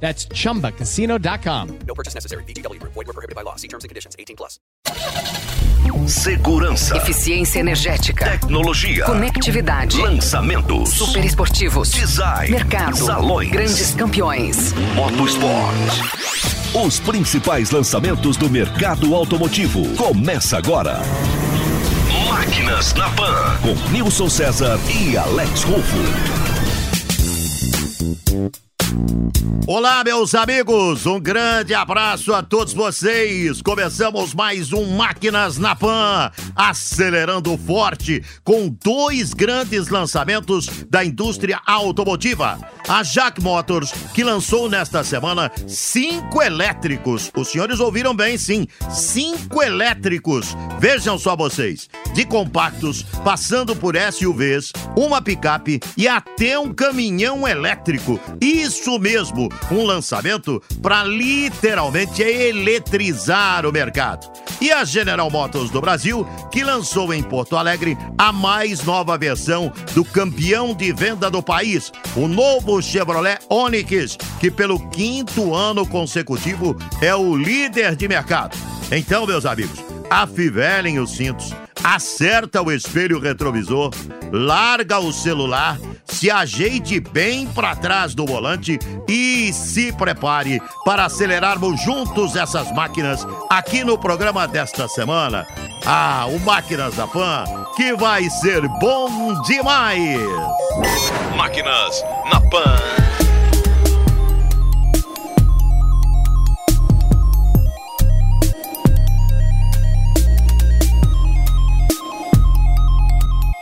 That's chumbacasino.com. No purchase necessary. BGW. Void were prohibited by law. See terms and conditions. 18 plus. Segurança, Eficiência energética. tecnologia, Conectividade. lançamentos, Super esportivos. design, Mercado. salões, Grandes campeões. motosport. Os principais lançamentos do mercado automotivo. Começa agora. Máquinas na Pan, com Nilson César e Alex Rufo. Olá, meus amigos, um grande abraço a todos vocês. Começamos mais um Máquinas na Pan, acelerando forte com dois grandes lançamentos da indústria automotiva. A Jack Motors, que lançou nesta semana cinco elétricos. Os senhores ouviram bem, sim, cinco elétricos. Vejam só vocês, de compactos, passando por SUVs, uma picape e até um caminhão elétrico. Isso mesmo, um lançamento para literalmente eletrizar o mercado. E a General Motors do Brasil, que lançou em Porto Alegre a mais nova versão do campeão de venda do país, o novo Chevrolet Onix, que pelo quinto ano consecutivo é o líder de mercado. Então, meus amigos, afivelem os cintos, acerta o espelho retrovisor, larga o celular, se ajeite bem para trás do volante e se prepare para acelerarmos juntos essas máquinas aqui no programa desta semana. Ah, o Máquinas da Pan, que vai ser bom demais! Máquinas na Pan.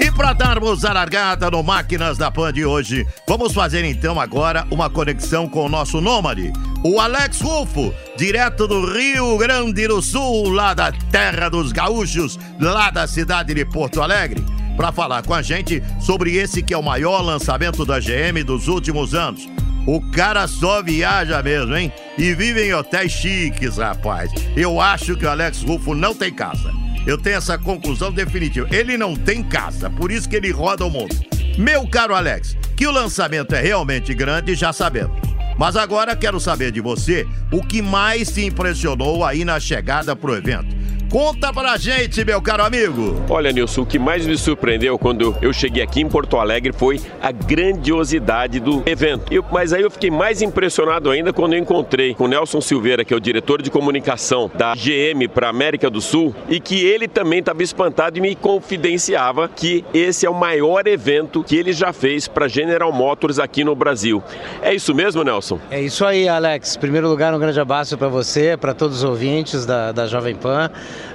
E para darmos a largada no Máquinas da Pan de hoje, vamos fazer então agora uma conexão com o nosso nômade, o Alex Rufo, direto do Rio Grande do Sul, lá da terra dos gaúchos, lá da cidade de Porto Alegre, para falar com a gente sobre esse que é o maior lançamento da GM dos últimos anos. O cara só viaja mesmo, hein? E vive em hotéis chiques, rapaz. Eu acho que o Alex Rufo não tem casa. Eu tenho essa conclusão definitiva. Ele não tem casa, por isso que ele roda o mundo. Meu caro Alex, que o lançamento é realmente grande, já sabemos. Mas agora quero saber de você o que mais te impressionou aí na chegada pro evento. Conta pra gente, meu caro amigo. Olha, Nilson, o que mais me surpreendeu quando eu cheguei aqui em Porto Alegre foi a grandiosidade do evento. Eu- mas aí eu fiquei mais impressionado ainda quando eu encontrei com o Nelson Silveira, que é o diretor de comunicação da GM para América do Sul, e que ele também estava espantado e me confidenciava que esse é o maior evento que ele já fez para General Motors aqui no Brasil. É isso mesmo, Nelson? É isso aí, Alex. Em primeiro lugar, um grande abraço para você, para todos os ouvintes da, da Jovem Pan.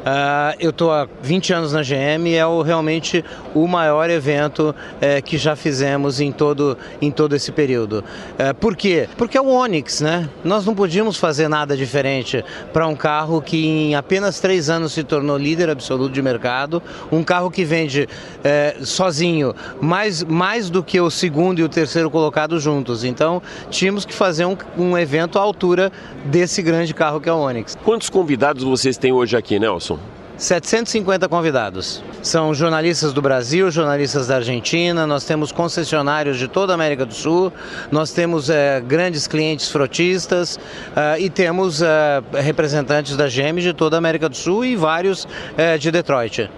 Ah, eu estou há 20 anos na GM e é o, realmente o maior evento eh, que já fizemos em todo, em todo esse período. Eh, por quê? Porque é o Onix, né? Nós não podíamos fazer nada diferente para um carro que em apenas três anos se tornou líder absoluto de mercado, um carro que vende eh, sozinho mais, mais do que o segundo e o terceiro colocado juntos. Então, tínhamos que fazer um, um evento à altura desse grande carro que é o Onix. Quantos convidados vocês têm hoje aqui, Nelson? 750 convidados. São jornalistas do Brasil, jornalistas da Argentina, nós temos concessionários de toda a América do Sul, nós temos eh, grandes clientes frotistas eh, e temos eh, representantes da GM de toda a América do Sul e vários de Detroit.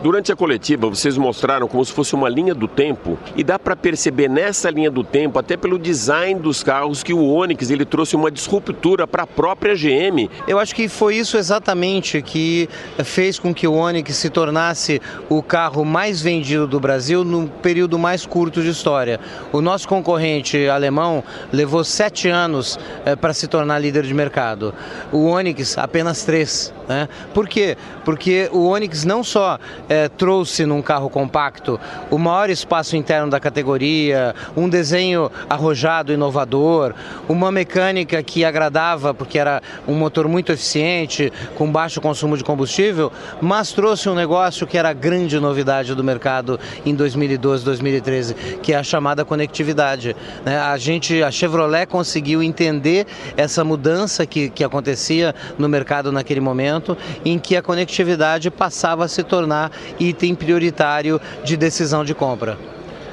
Durante a coletiva, vocês mostraram como se fosse uma linha do tempo e dá para perceber nessa linha do tempo, até pelo design dos carros, que o Onix ele trouxe uma disruptura para a própria GM. Eu acho que foi isso exatamente que fez com que o Onix se tornasse o carro mais vendido do Brasil num período mais curto de história. O nosso concorrente alemão levou sete anos para se tornar líder de mercado. O Onix apenas três. Né? Por quê? Porque o Onix não só é, trouxe num carro compacto o maior espaço interno da categoria, um desenho arrojado, inovador, uma mecânica que agradava porque era um motor muito eficiente, com baixo consumo de combustível, mas trouxe um negócio que era a grande novidade do mercado em 2012, 2013, que é a chamada conectividade. Né? A gente, a Chevrolet conseguiu entender essa mudança que, que acontecia no mercado naquele momento, em que a conectividade passava a se tornar item prioritário de decisão de compra.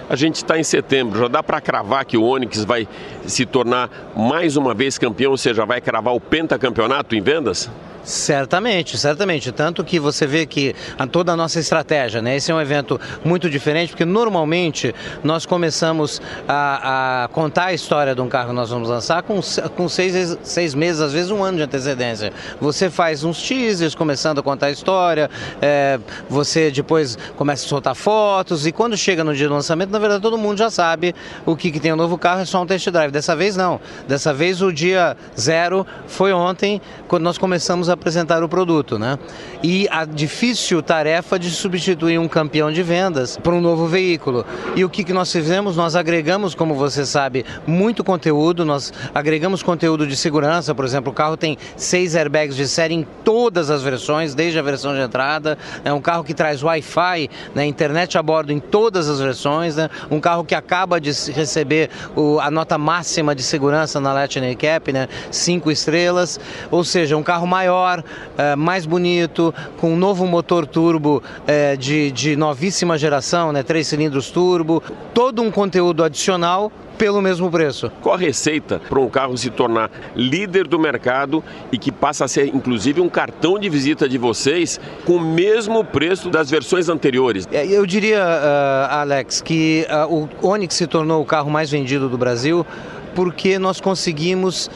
A gente está em setembro, já dá para cravar que o Onix vai se tornar mais uma vez campeão, ou seja, vai cravar o pentacampeonato em vendas? Certamente, certamente. Tanto que você vê que a, toda a nossa estratégia, né? Esse é um evento muito diferente, porque normalmente nós começamos a, a contar a história de um carro que nós vamos lançar com, com seis, seis meses, às vezes um ano de antecedência. Você faz uns teasers começando a contar a história, é, você depois começa a soltar fotos, e quando chega no dia do lançamento, na verdade todo mundo já sabe o que, que tem o um novo carro, é só um test drive. Dessa vez não. Dessa vez o dia zero foi ontem, quando nós começamos a apresentar o produto, né? E a difícil tarefa de substituir um campeão de vendas por um novo veículo. E o que, que nós fizemos? Nós agregamos, como você sabe, muito conteúdo, nós agregamos conteúdo de segurança, por exemplo, o carro tem seis airbags de série em todas as versões, desde a versão de entrada, é um carro que traz Wi-Fi, né, internet a bordo em todas as versões, né, um carro que acaba de receber o, a nota máxima de segurança na Lightning Cap, né, cinco estrelas, ou seja, um carro maior é, mais bonito, com um novo motor turbo é, de, de novíssima geração, né, três cilindros turbo, todo um conteúdo adicional pelo mesmo preço. Qual a receita para um carro se tornar líder do mercado e que passa a ser inclusive um cartão de visita de vocês com o mesmo preço das versões anteriores? É, eu diria, uh, Alex, que uh, o Onix se tornou o carro mais vendido do Brasil porque nós conseguimos uh,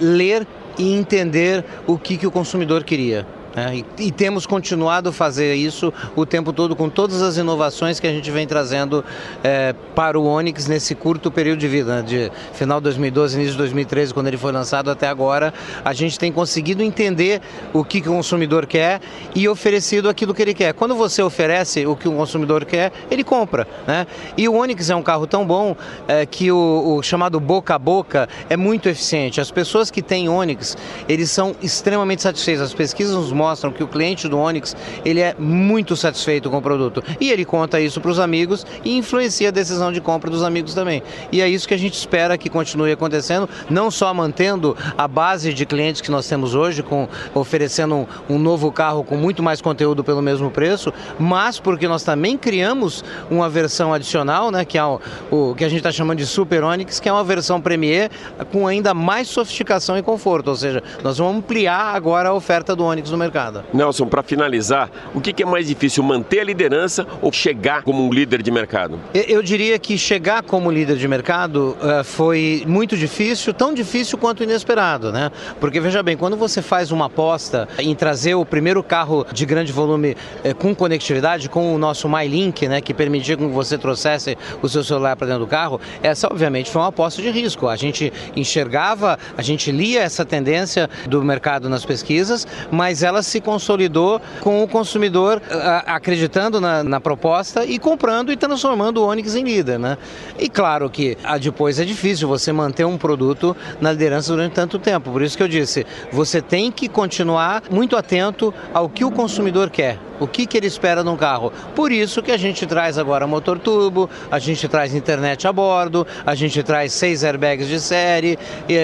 ler e entender o que, que o consumidor queria. É, e, e, temos continuado a fazer isso o tempo todo com todas as inovações que a gente vem trazendo é, para o Onix nesse curto período de vida, né, de final de 2012, início de 2013, quando ele foi lançado até agora. A gente tem conseguido entender o que, que o consumidor quer e oferecido aquilo que ele quer. Quando você oferece o que o consumidor quer, ele compra. Né? E o Onix é um carro tão bom é, que o, o chamado boca a boca é muito eficiente. As pessoas que têm Onix, eles são extremamente satisfeitos. As pesquisas nos mostram que o cliente do Onix ele é muito satisfeito com o produto. E ele conta isso para os amigos e influencia a decisão de compra dos amigos também. E é isso que a gente espera que continue acontecendo, não só mantendo a base de clientes que nós temos hoje, com oferecendo um, um novo carro com muito mais conteúdo pelo mesmo preço, mas porque nós também criamos uma versão adicional, né, que é o, o que a gente está chamando de Super Onix, que é uma versão Premier com ainda mais sofisticação e conforto, ou seja, nós vamos ampliar agora a oferta do Onix no mercado mercado. Nelson, para finalizar, o que é mais difícil, manter a liderança ou chegar como um líder de mercado? Eu diria que chegar como líder de mercado uh, foi muito difícil, tão difícil quanto inesperado, né? Porque veja bem, quando você faz uma aposta em trazer o primeiro carro de grande volume uh, com conectividade, com o nosso MyLink, né, que permitia que você trouxesse o seu celular para dentro do carro, essa obviamente foi uma aposta de risco. A gente enxergava, a gente lia essa tendência do mercado nas pesquisas, mas ela se consolidou com o consumidor acreditando na, na, proposta e comprando e transformando o Onix em líder, né? E claro que a, depois é difícil você manter um produto na liderança durante tanto tempo. Por isso que eu disse, você tem que continuar muito atento ao que o consumidor quer o que, que ele espera num carro. Por isso que a gente traz agora motor turbo, a gente traz internet a bordo, a gente traz seis airbags de série,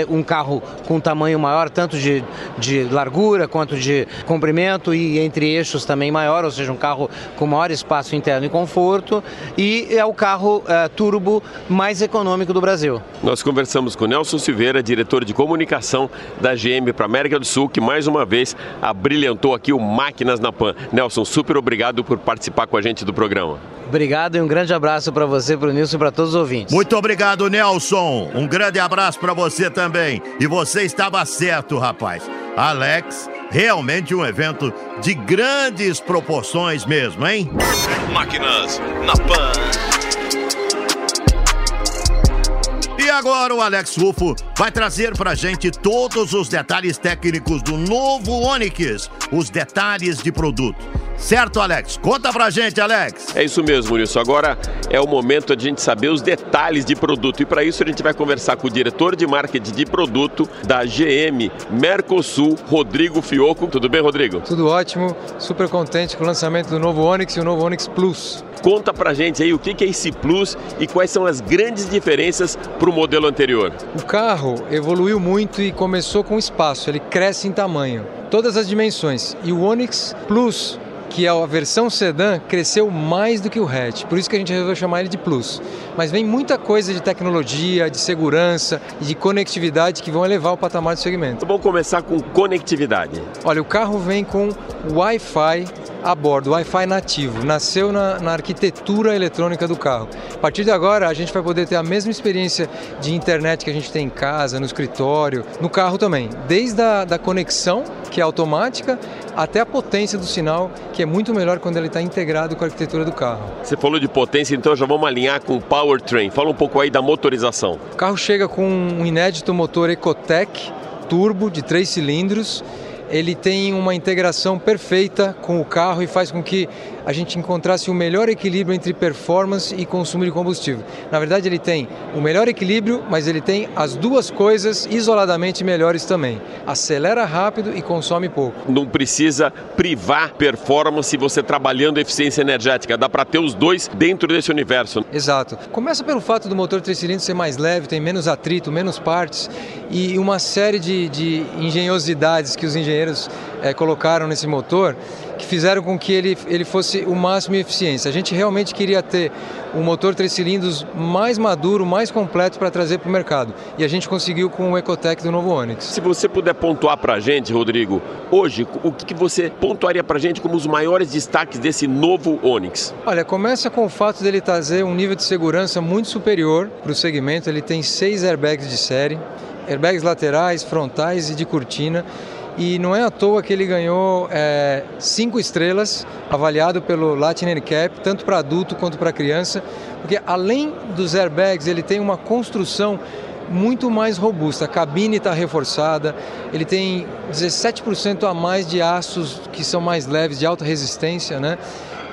um carro com tamanho maior, tanto de, de largura quanto de comprimento e entre eixos também maior, ou seja, um carro com maior espaço interno e conforto, e é o carro é, turbo mais econômico do Brasil. Nós conversamos com Nelson Silveira, diretor de comunicação da GM para América do Sul, que mais uma vez abrilhantou aqui o Máquinas na Pan. Nelson, super obrigado por participar com a gente do programa. Obrigado e um grande abraço para você, para o Nilson e para todos os ouvintes. Muito obrigado, Nelson. Um grande abraço para você também. E você estava certo, rapaz. Alex, realmente um evento de grandes proporções mesmo, hein? Máquinas na Pan. E agora o Alex Rufo vai trazer pra gente todos os detalhes técnicos do novo Onix, os detalhes de produto. Certo, Alex? Conta pra gente, Alex. É isso mesmo, Nilson. Agora é o momento de a gente saber os detalhes de produto. E para isso a gente vai conversar com o diretor de marketing de produto da GM Mercosul, Rodrigo Fioco. Tudo bem, Rodrigo? Tudo ótimo, super contente com o lançamento do novo Onix e o novo Onix Plus. Conta pra gente aí o que é esse Plus e quais são as grandes diferenças para o modelo anterior. O carro evoluiu muito e começou com espaço, ele cresce em tamanho, todas as dimensões. E o Onix Plus que a versão sedã cresceu mais do que o hatch, por isso que a gente resolveu chamar ele de Plus. Mas vem muita coisa de tecnologia, de segurança e de conectividade que vão elevar o patamar do segmento. Vamos começar com conectividade. Olha, o carro vem com Wi-Fi a bordo, Wi-Fi nativo, nasceu na, na, arquitetura eletrônica do carro. A partir de agora, a gente vai poder ter a mesma experiência de internet que a gente tem em casa, no escritório, no carro também. Desde a da conexão, que é automática, até a potência do sinal, que é muito melhor quando ele está integrado com a arquitetura do carro. Você falou de potência, então já vamos alinhar com o powertrain. Fala um pouco aí da motorização. O carro chega com um inédito motor Ecotec turbo de três cilindros ele tem uma integração perfeita com o carro e faz com que a gente encontrasse o melhor equilíbrio entre performance e consumo de combustível. Na verdade, ele tem o melhor equilíbrio, mas ele tem as duas coisas isoladamente melhores também. Acelera rápido e consome pouco. Não precisa privar performance você trabalhando eficiência energética. Dá para ter os dois dentro desse universo. Exato. Começa pelo fato do motor 3 cilindros ser mais leve, tem menos atrito, menos partes e uma série de, de engenhosidades que os engenheiros é, colocaram nesse motor que fizeram com que ele, ele fosse o máximo em eficiência. A gente realmente queria ter um motor três cilindros mais maduro, mais completo para trazer para o mercado. E a gente conseguiu com o Ecotec do novo Onix. Se você puder pontuar para a gente, Rodrigo, hoje, o que você pontuaria para a gente como os maiores destaques desse novo Onix? Olha, começa com o fato dele trazer um nível de segurança muito superior para o segmento. Ele tem seis airbags de série, airbags laterais, frontais e de cortina e não é à toa que ele ganhou é, cinco estrelas, avaliado pelo Latin NCAP, tanto para adulto quanto para criança, porque além dos airbags, ele tem uma construção muito mais robusta. A cabine está reforçada, ele tem 17% a mais de aços que são mais leves, de alta resistência, né?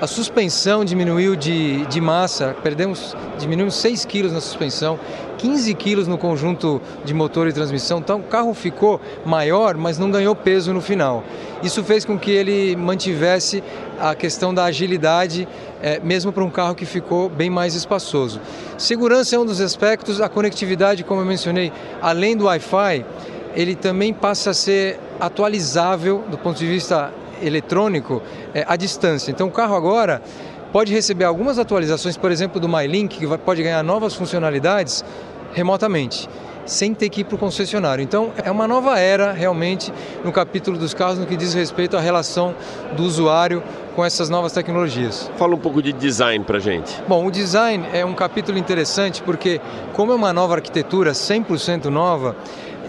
A suspensão diminuiu de, de massa, perdemos, diminuímos 6 quilos na suspensão, 15 quilos no conjunto de motor e transmissão. Então o carro ficou maior, mas não ganhou peso no final. Isso fez com que ele mantivesse a questão da agilidade, é, mesmo para um carro que ficou bem mais espaçoso. Segurança é um dos aspectos, a conectividade, como eu mencionei, além do Wi-Fi, ele também passa a ser atualizável do ponto de vista eletrônico é, à distância. Então o carro agora pode receber algumas atualizações, por exemplo, do MyLink, que pode ganhar novas funcionalidades remotamente, sem ter que ir para o concessionário. Então é uma nova era realmente no capítulo dos carros no que diz respeito à relação do usuário com essas novas tecnologias. Fala um pouco de design para gente. Bom, o design é um capítulo interessante porque, como é uma nova arquitetura 100% nova,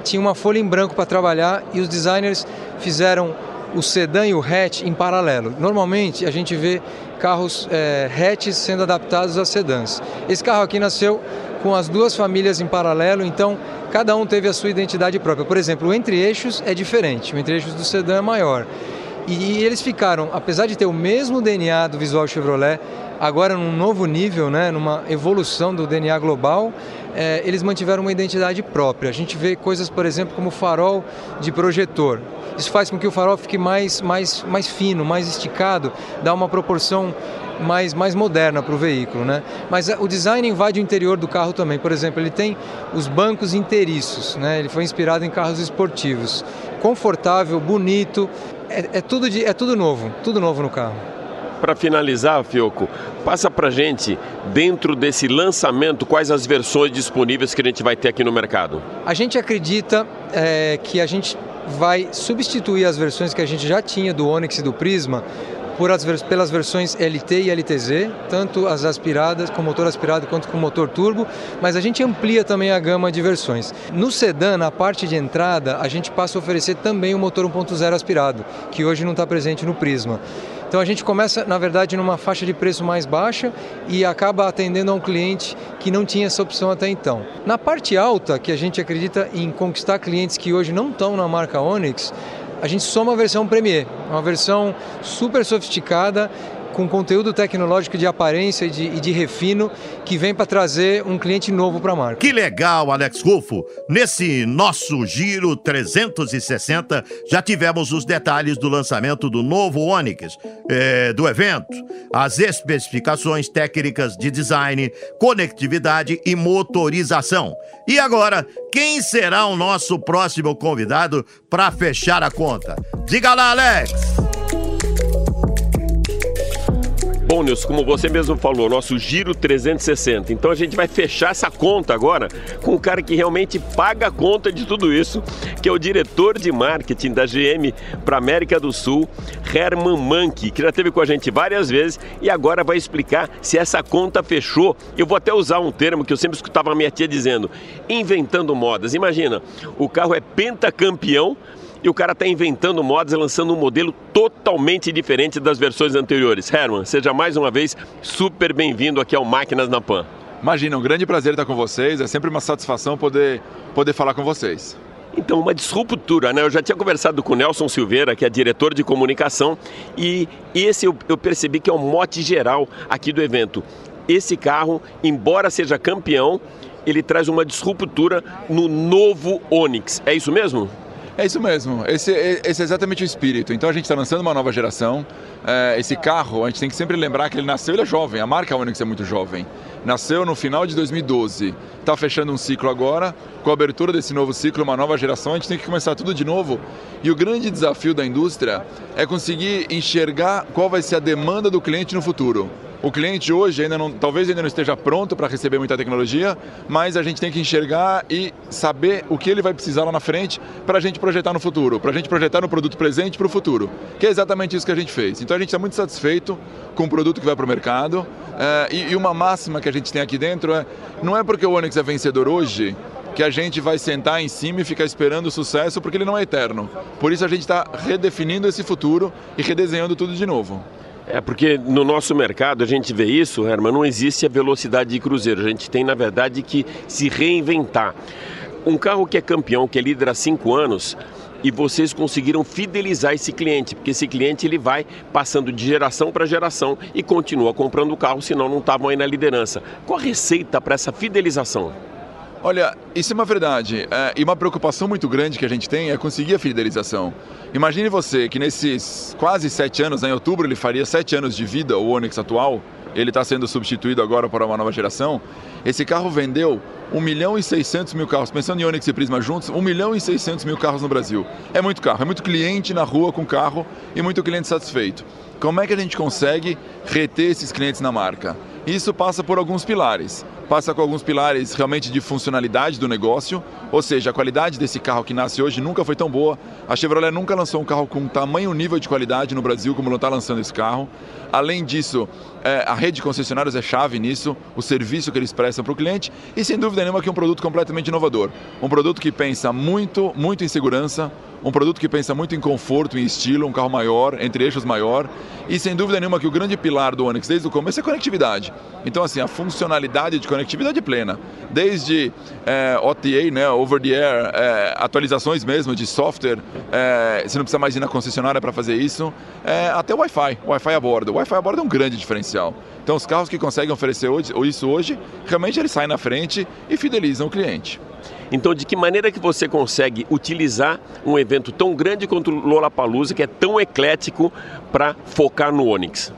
tinha uma folha em branco para trabalhar e os designers fizeram o sedã e o hatch em paralelo. Normalmente a gente vê carros é, hatches sendo adaptados a sedãs. Esse carro aqui nasceu com as duas famílias em paralelo, então cada um teve a sua identidade própria. Por exemplo, o entre-eixos é diferente, o entre-eixos do sedã é maior. E, eles ficaram, apesar de ter o mesmo DNA do visual Chevrolet, agora num novo nível, né, numa evolução do DNA global, é, eles mantiveram uma identidade própria. A gente vê coisas, por exemplo, como farol de projetor. Isso faz com que o farol fique mais, mais, mais fino, mais esticado, dá uma proporção mais, mais moderna para o veículo. Né? Mas o design invade o interior do carro também. Por exemplo, ele tem os bancos inteiriços, né? ele foi inspirado em carros esportivos. Confortável, bonito, é, é tudo, de, é tudo novo, tudo novo no carro. Para finalizar, Fioco, passa para gente, dentro desse lançamento, quais as versões disponíveis que a gente vai ter aqui no mercado? A gente acredita é, que a gente vai substituir as versões que a gente já tinha do Onix e do Prisma as, pelas versões LT e LTZ, tanto as aspiradas com motor aspirado quanto com motor turbo, mas a gente amplia também a gama de versões. No sedã, na parte de entrada, a gente passa a oferecer também o motor 1.0 aspirado, que hoje não está presente no Prisma. Então a gente começa, na verdade, numa faixa de preço mais baixa e acaba atendendo a um cliente que não tinha essa opção até então. Na parte alta, que a gente acredita em conquistar clientes que hoje não estão na marca Onix, a gente soma a versão Premier, uma versão super sofisticada com conteúdo tecnológico de aparência e de, e de refino que vem para trazer um cliente novo para a marca. Que legal, Alex Rufo. Nesse nosso Giro 360, já tivemos os detalhes do lançamento do novo Onix, é, do evento, as especificações técnicas de design, conectividade e motorização. E agora, quem será o nosso próximo convidado para fechar a conta? Diga lá, Alex! Bom, Nilson, como você mesmo falou, nosso giro 360. Então a gente vai fechar essa conta agora com o cara que realmente paga a conta de tudo isso, que é o diretor de marketing da GM para América do Sul, Herman Manke, que já esteve com a gente várias vezes e agora vai explicar se essa conta fechou. Eu vou até usar um termo que eu sempre escutava a minha tia dizendo: inventando modas. Imagina, o carro é pentacampeão e o cara está inventando modas e lançando um modelo totalmente diferente das versões anteriores. Herman, seja mais uma vez super bem-vindo aqui ao Máquinas na Pan. Imagina, um grande prazer estar com vocês, é sempre uma satisfação poder, poder falar com vocês. Então, uma disruptura, né? Eu já tinha conversado com o Nelson Silveira, que é diretor de comunicação, e esse eu, eu percebi que é o mote geral aqui do evento. Esse carro, embora seja campeão, ele traz uma disruptura no novo Onix. É isso mesmo? É isso mesmo, esse, esse é exatamente o espírito. Então a gente está lançando uma nova geração. É, esse carro, a gente tem que sempre lembrar que ele nasceu, ele é jovem, a marca Onix é muito jovem. Nasceu no final de 2012, está fechando um ciclo agora. Com a abertura desse novo ciclo, uma nova geração, a gente tem que começar tudo de novo. E o grande desafio da indústria é conseguir enxergar qual vai ser a demanda do cliente no futuro. O cliente hoje ainda não, talvez ainda não esteja pronto para receber muita tecnologia, mas a gente tem que enxergar e saber o que ele vai precisar lá na frente para a gente projetar no futuro, para a gente projetar no produto presente para o futuro, que é exatamente isso que a gente fez. Então a gente está muito satisfeito com o produto que vai para o mercado é, e, e uma máxima que a gente tem aqui dentro é não é porque o Onix é vencedor hoje que a gente vai sentar em cima e ficar esperando o sucesso, porque ele não é eterno. Por isso a gente está redefinindo esse futuro e redesenhando tudo de novo. É porque no nosso mercado a gente vê isso, Herman, não existe a velocidade de cruzeiro. A gente tem, na verdade, que se reinventar. Um carro que é campeão, que é líder há cinco anos, e vocês conseguiram fidelizar esse cliente, porque esse cliente ele vai passando de geração para geração e continua comprando o carro, senão não estavam aí na liderança. Qual a receita para essa fidelização? Olha, isso é uma verdade. É, e uma preocupação muito grande que a gente tem é conseguir a fidelização. Imagine você que nesses quase sete anos, né, em outubro ele faria sete anos de vida, o Onix atual, ele está sendo substituído agora por uma nova geração. Esse carro vendeu 1 milhão e 600 mil carros, pensando em Onix e Prisma juntos, 1 milhão e 600 mil carros no Brasil. É muito carro, é muito cliente na rua com carro e muito cliente satisfeito. Como é que a gente consegue reter esses clientes na marca? Isso passa por alguns pilares. Passa com alguns pilares realmente de funcionalidade do negócio, ou seja, a qualidade desse carro que nasce hoje nunca foi tão boa. A Chevrolet nunca lançou um carro com tamanho nível de qualidade no Brasil como não está lançando esse carro. Além disso, é, a rede de concessionários é chave nisso, o serviço que eles prestam para o cliente e sem dúvida nenhuma que é um produto completamente inovador. Um produto que pensa muito, muito em segurança, um produto que pensa muito em conforto, em estilo, um carro maior, entre eixos maior, e sem dúvida nenhuma que o grande pilar do Onix desde o começo é conectividade. Então, assim, a funcionalidade de conectividade plena, desde é, OTA, né, over the air, é, atualizações mesmo de software, é, você não precisa mais ir na concessionária para fazer isso, é, até o Wi-Fi, Wi-Fi a bordo. O Wi-Fi a bordo é um grande diferencial. Então, os carros que conseguem oferecer hoje, isso hoje, realmente eles saem na frente e fidelizam o cliente. Então, de que maneira que você consegue utilizar um evento tão grande quanto o Lollapalooza, que é tão eclético, para focar no Onix?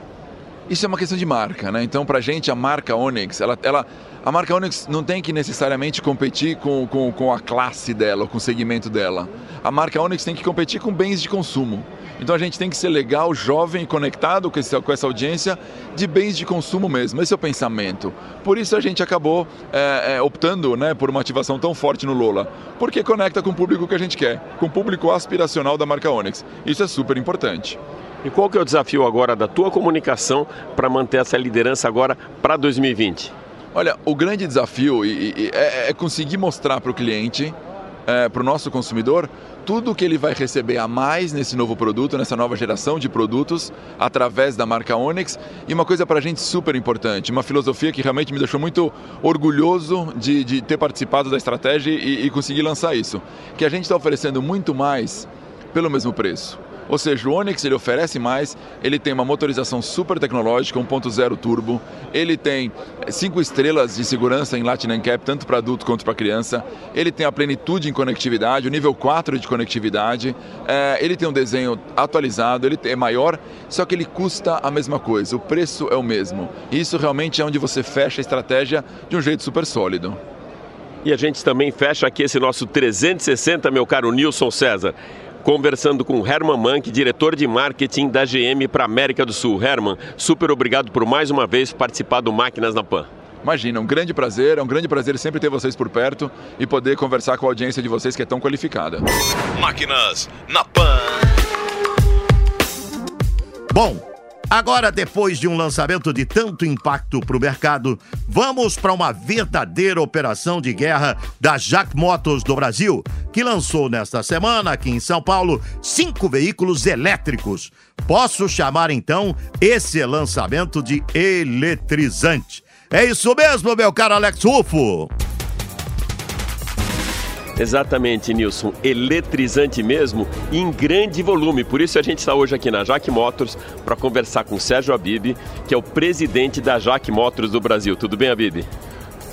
Isso é uma questão de marca, né? Então, para a gente, a marca Onix, ela, ela, a marca Onix não tem que necessariamente competir com, com, com a classe dela, com o segmento dela. A marca Onix tem que competir com bens de consumo. Então a gente tem que ser legal, jovem, conectado com, esse, com essa audiência de bens de consumo mesmo. Esse é o pensamento. Por isso a gente acabou é, é, optando né, por uma ativação tão forte no Lola, porque conecta com o público que a gente quer, com o público aspiracional da marca Onix. Isso é super importante. E qual que é o desafio agora da tua comunicação para manter essa liderança agora para 2020? Olha, o grande desafio é, é conseguir mostrar para o cliente, é, para o nosso consumidor, tudo que ele vai receber a mais nesse novo produto, nessa nova geração de produtos, através da marca Onyx. E uma coisa para a gente super importante, uma filosofia que realmente me deixou muito orgulhoso de, de ter participado da estratégia e, e conseguir lançar isso, que a gente está oferecendo muito mais pelo mesmo preço. Ou seja, o Onix ele oferece mais, ele tem uma motorização super tecnológica, 1.0 turbo, ele tem cinco estrelas de segurança em Latin NCAP, tanto para adulto quanto para criança, ele tem a plenitude em conectividade, o nível 4 de conectividade, é, ele tem um desenho atualizado, ele é maior, só que ele custa a mesma coisa, o preço é o mesmo. Isso realmente é onde você fecha a estratégia de um jeito super sólido. E a gente também fecha aqui esse nosso 360, meu caro Nilson César conversando com Herman Mank, diretor de marketing da GM para América do Sul. Herman, super obrigado por mais uma vez participar do Máquinas na Pan. Imagina, um grande prazer, é um grande prazer sempre ter vocês por perto e poder conversar com a audiência de vocês que é tão qualificada. Máquinas na Pan. Bom, Agora, depois de um lançamento de tanto impacto para o mercado, vamos para uma verdadeira operação de guerra da Jack Motors do Brasil, que lançou nesta semana aqui em São Paulo cinco veículos elétricos. Posso chamar então esse lançamento de eletrizante. É isso mesmo, meu caro Alex Rufo. Exatamente, Nilson. Eletrizante mesmo em grande volume. Por isso a gente está hoje aqui na Jaque Motors para conversar com Sérgio Abib, que é o presidente da Jaque Motors do Brasil. Tudo bem, Abib?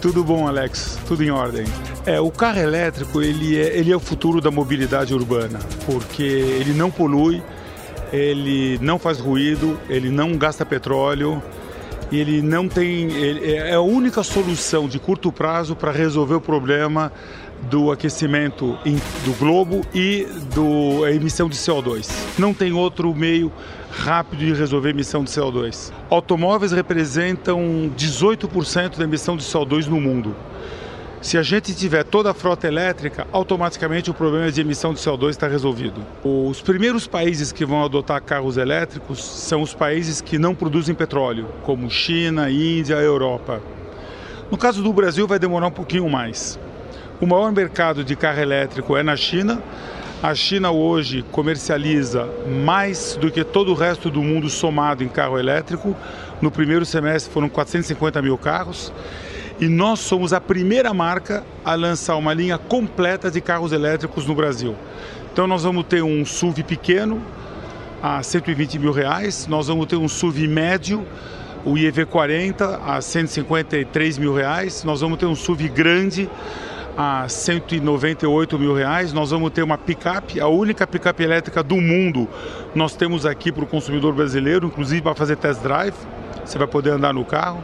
Tudo bom, Alex? Tudo em ordem. É, o carro elétrico ele é, ele é o futuro da mobilidade urbana, porque ele não polui, ele não faz ruído, ele não gasta petróleo ele não tem. Ele é a única solução de curto prazo para resolver o problema do aquecimento do globo e da emissão de CO2. Não tem outro meio rápido de resolver a emissão de CO2. Automóveis representam 18% da emissão de CO2 no mundo. Se a gente tiver toda a frota elétrica, automaticamente o problema de emissão de CO2 está resolvido. Os primeiros países que vão adotar carros elétricos são os países que não produzem petróleo, como China, Índia, Europa. No caso do Brasil, vai demorar um pouquinho mais. O maior mercado de carro elétrico é na China. A China hoje comercializa mais do que todo o resto do mundo somado em carro elétrico. No primeiro semestre foram 450 mil carros. E nós somos a primeira marca a lançar uma linha completa de carros elétricos no Brasil. Então nós vamos ter um SUV pequeno a 120 mil reais, nós vamos ter um SUV médio, o IEV40 a 153 mil reais, nós vamos ter um SUV grande a 198 mil reais. Nós vamos ter uma picape, a única picape elétrica do mundo. Nós temos aqui para o consumidor brasileiro, inclusive para fazer test drive. Você vai poder andar no carro.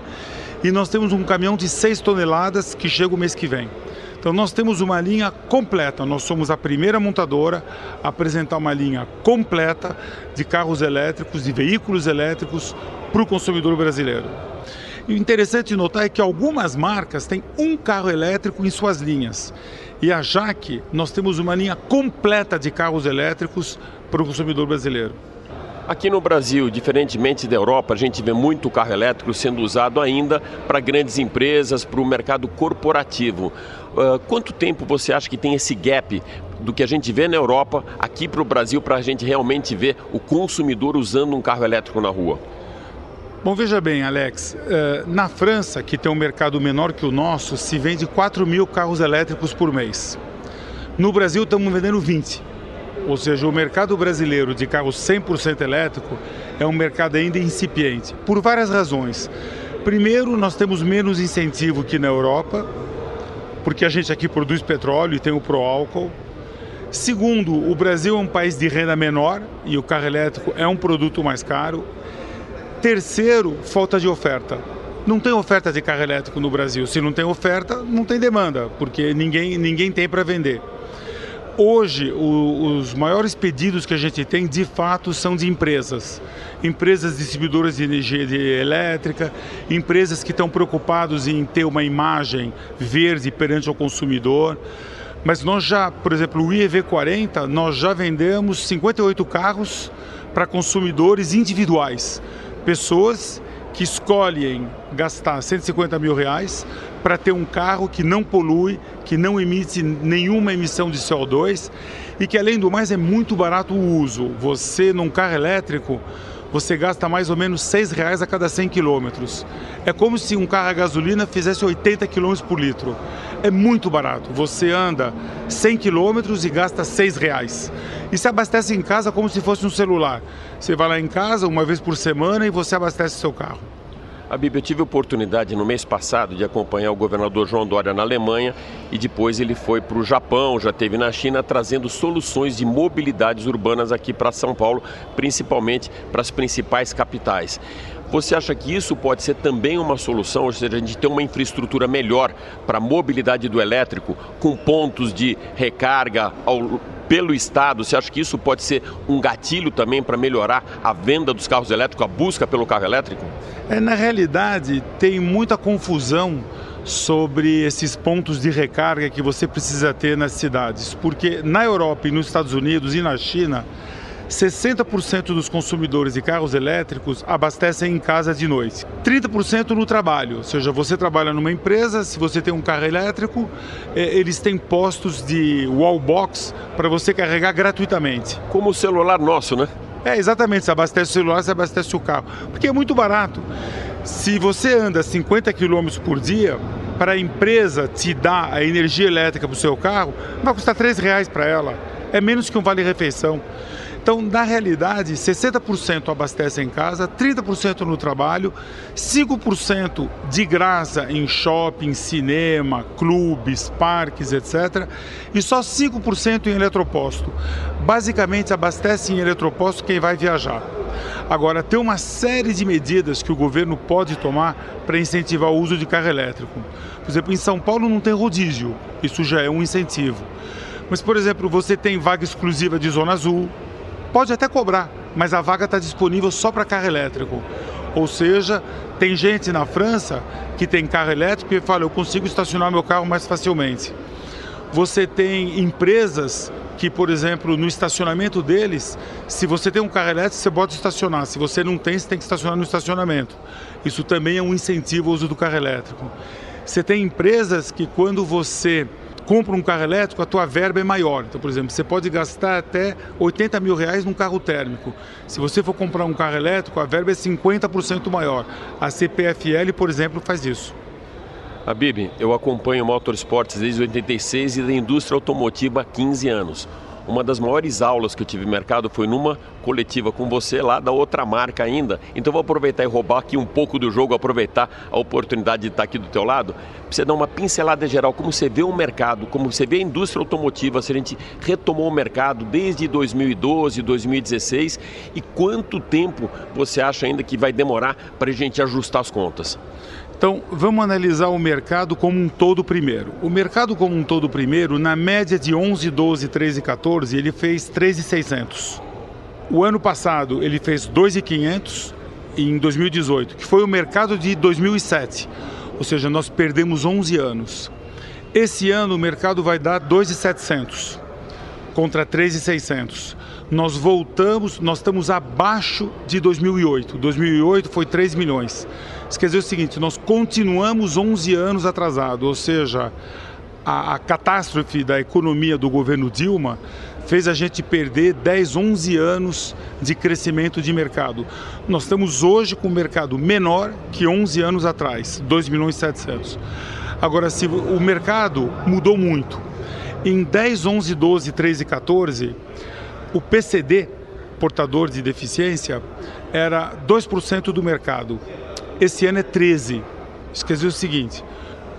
E nós temos um caminhão de 6 toneladas que chega o mês que vem. Então nós temos uma linha completa. Nós somos a primeira montadora a apresentar uma linha completa de carros elétricos, de veículos elétricos para o consumidor brasileiro. E o interessante notar é que algumas marcas têm um carro elétrico em suas linhas. E a Jaque, nós temos uma linha completa de carros elétricos para o consumidor brasileiro. Aqui no Brasil, diferentemente da Europa, a gente vê muito carro elétrico sendo usado ainda para grandes empresas, para o mercado corporativo. Uh, quanto tempo você acha que tem esse gap do que a gente vê na Europa aqui para o Brasil para a gente realmente ver o consumidor usando um carro elétrico na rua? Bom, veja bem, Alex, eh, na França, que tem um mercado menor que o nosso, se vende 4 mil carros elétricos por mês. No Brasil, estamos vendendo 20. Ou seja, o mercado brasileiro de carros 100% elétrico é um mercado ainda incipiente, por várias razões. Primeiro, nós temos menos incentivo que na Europa, porque a gente aqui produz petróleo e tem o pró-álcool. Segundo, o Brasil é um país de renda menor e o carro elétrico é um produto mais caro. Terceiro, falta de oferta. Não tem oferta de carro elétrico no Brasil. Se não tem oferta, não tem demanda, porque ninguém, ninguém tem para vender. Hoje, o, os maiores pedidos que a gente tem, de fato, são de empresas. Empresas distribuidoras de energia elétrica, empresas que estão preocupados em ter uma imagem verde perante o consumidor. Mas nós já, por exemplo, o IEV40, nós já vendemos 58 carros para consumidores individuais, pessoas que escolhem gastar 150 mil reais para ter um carro que não polui, que não emite nenhuma emissão de CO2 e que, além do mais, é muito barato o uso. Você, num carro elétrico, você gasta mais ou menos seis reais a cada 100 quilômetros. É como se um carro a gasolina fizesse 80 quilômetros por litro. É muito barato. Você anda 100 quilômetros e gasta seis reais. E se abastece em casa como se fosse um celular. Você vai lá em casa uma vez por semana e você abastece seu carro. Habib, eu tive a oportunidade no mês passado de acompanhar o governador João Dória na Alemanha e depois ele foi para o Japão, já teve na China, trazendo soluções de mobilidades urbanas aqui para São Paulo, principalmente para as principais capitais. Você acha que isso pode ser também uma solução, ou seja, a gente ter uma infraestrutura melhor para a mobilidade do elétrico, com pontos de recarga ao, pelo Estado? Você acha que isso pode ser um gatilho também para melhorar a venda dos carros elétricos, a busca pelo carro elétrico? É, na realidade, tem muita confusão sobre esses pontos de recarga que você precisa ter nas cidades, porque na Europa e nos Estados Unidos e na China, 60% dos consumidores de carros elétricos abastecem em casa de noite, 30% no trabalho, ou seja, você trabalha numa empresa, se você tem um carro elétrico, eh, eles têm postos de wallbox para você carregar gratuitamente. Como o celular nosso, né? É, exatamente. Você abastece o celular, você abastece o carro. Porque é muito barato. Se você anda 50 km por dia, para a empresa te dar a energia elétrica para o seu carro, vai custar 3 reais para ela. É menos que um vale-refeição. Então, na realidade, 60% abastece em casa, 30% no trabalho, 5% de graça em shopping, cinema, clubes, parques, etc. E só 5% em eletroposto. Basicamente, abastece em eletroposto quem vai viajar. Agora, tem uma série de medidas que o governo pode tomar para incentivar o uso de carro elétrico. Por exemplo, em São Paulo não tem rodízio, isso já é um incentivo. Mas, por exemplo, você tem vaga exclusiva de Zona Azul, Pode até cobrar, mas a vaga está disponível só para carro elétrico. Ou seja, tem gente na França que tem carro elétrico e fala: eu consigo estacionar meu carro mais facilmente. Você tem empresas que, por exemplo, no estacionamento deles, se você tem um carro elétrico, você pode estacionar. Se você não tem, você tem que estacionar no estacionamento. Isso também é um incentivo ao uso do carro elétrico. Você tem empresas que, quando você compra um carro elétrico, a tua verba é maior. Então, por exemplo, você pode gastar até 80 mil reais num carro térmico. Se você for comprar um carro elétrico, a verba é 50% maior. A CPFL, por exemplo, faz isso. Habib, eu acompanho o Motorsports desde 86 e da indústria automotiva há 15 anos. Uma das maiores aulas que eu tive no mercado foi numa coletiva com você lá da outra marca ainda. Então vou aproveitar e roubar aqui um pouco do jogo, aproveitar a oportunidade de estar aqui do teu lado. Pra você dar uma pincelada geral, como você vê o mercado, como você vê a indústria automotiva, se a gente retomou o mercado desde 2012, 2016 e quanto tempo você acha ainda que vai demorar para a gente ajustar as contas? Então, vamos analisar o mercado como um todo primeiro. O mercado como um todo primeiro, na média de 11, 12, 13 14, ele fez 3,600. O ano passado ele fez 2,500 em 2018, que foi o mercado de 2007. Ou seja, nós perdemos 11 anos. Esse ano o mercado vai dar 2,700 contra 3,600. Nós voltamos, nós estamos abaixo de 2008. 2008 foi 3 milhões. Isso quer dizer o seguinte, nós continuamos 11 anos atrasados, ou seja, a, a, catástrofe da economia do governo Dilma fez a gente perder 10, 11 anos de crescimento de mercado. Nós estamos hoje com um mercado menor que 11 anos atrás, 2 milhões e 700. Agora, se o mercado mudou muito. Em 10, 11, 12, 13 e 14, o PCD, portador de deficiência, era 2% do mercado. Esse ano é 13. Isso quer dizer o seguinte: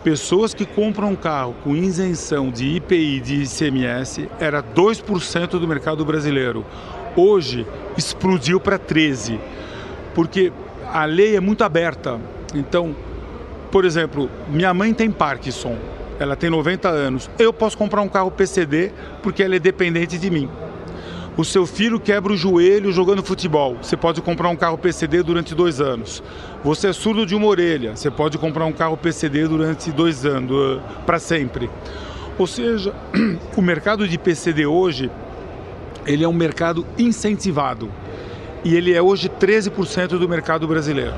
pessoas que compram um carro com isenção de IPI de ICMS era 2% do mercado brasileiro. Hoje explodiu para 13, porque a lei é muito aberta. Então, por exemplo, minha mãe tem Parkinson, ela tem 90 anos. Eu posso comprar um carro PCD porque ela é dependente de mim. O seu filho quebra o joelho jogando futebol. Você pode comprar um carro PCD durante dois anos. Você é surdo de uma orelha. Você pode comprar um carro PCD durante dois anos, para sempre. Ou seja, o mercado de PCD hoje ele é um mercado incentivado. e ele é hoje 13% do mercado brasileiro.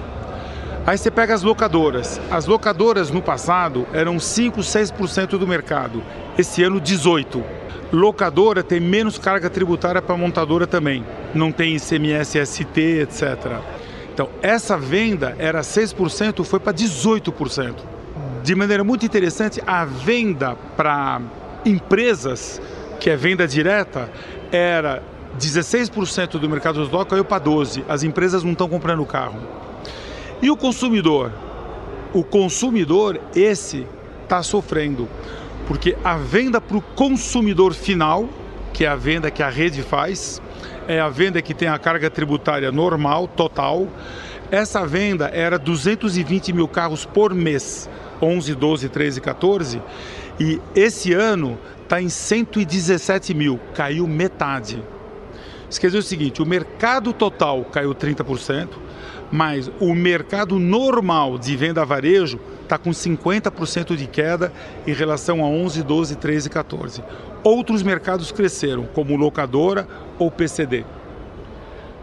Aí você pega as locadoras. As locadoras no passado eram 5, 6% do mercado. Esse ano 18. Locadora tem menos carga tributária para montadora também. Não tem ICMS, ST, etc. Então, essa venda era 6%, foi para 18%. De maneira muito interessante, a venda para empresas, que é venda direta, era 16% do mercado do caiu para 12%. As empresas não estão comprando carro. E o consumidor? O consumidor, esse, está sofrendo. Porque a venda para o consumidor final, que é a venda que a rede faz, é a venda que tem a carga tributária normal, total. Essa venda era 220 mil carros por mês, 11, 12, 13, 14. E esse ano está em 117 mil, caiu metade. Dizer o seguinte: o mercado total caiu 30%, mas o mercado normal de venda a varejo está com 50% de queda em relação a 11, 12, 13 e 14. Outros mercados cresceram, como locadora ou PCD.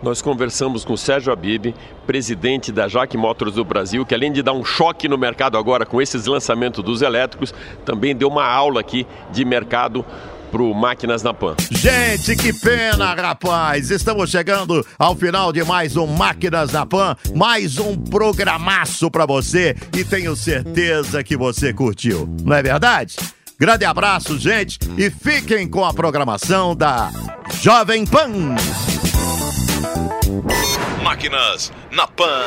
Nós conversamos com Sérgio Abib, presidente da Jaque Motors do Brasil, que além de dar um choque no mercado agora com esses lançamentos dos elétricos, também deu uma aula aqui de mercado pro Máquinas na Pan. Gente, que pena, rapaz! Estamos chegando ao final de mais um Máquinas na Pan, mais um programaço para você e tenho certeza que você curtiu, não é verdade? Grande abraço, gente, e fiquem com a programação da Jovem Pan. Máquinas na Pan.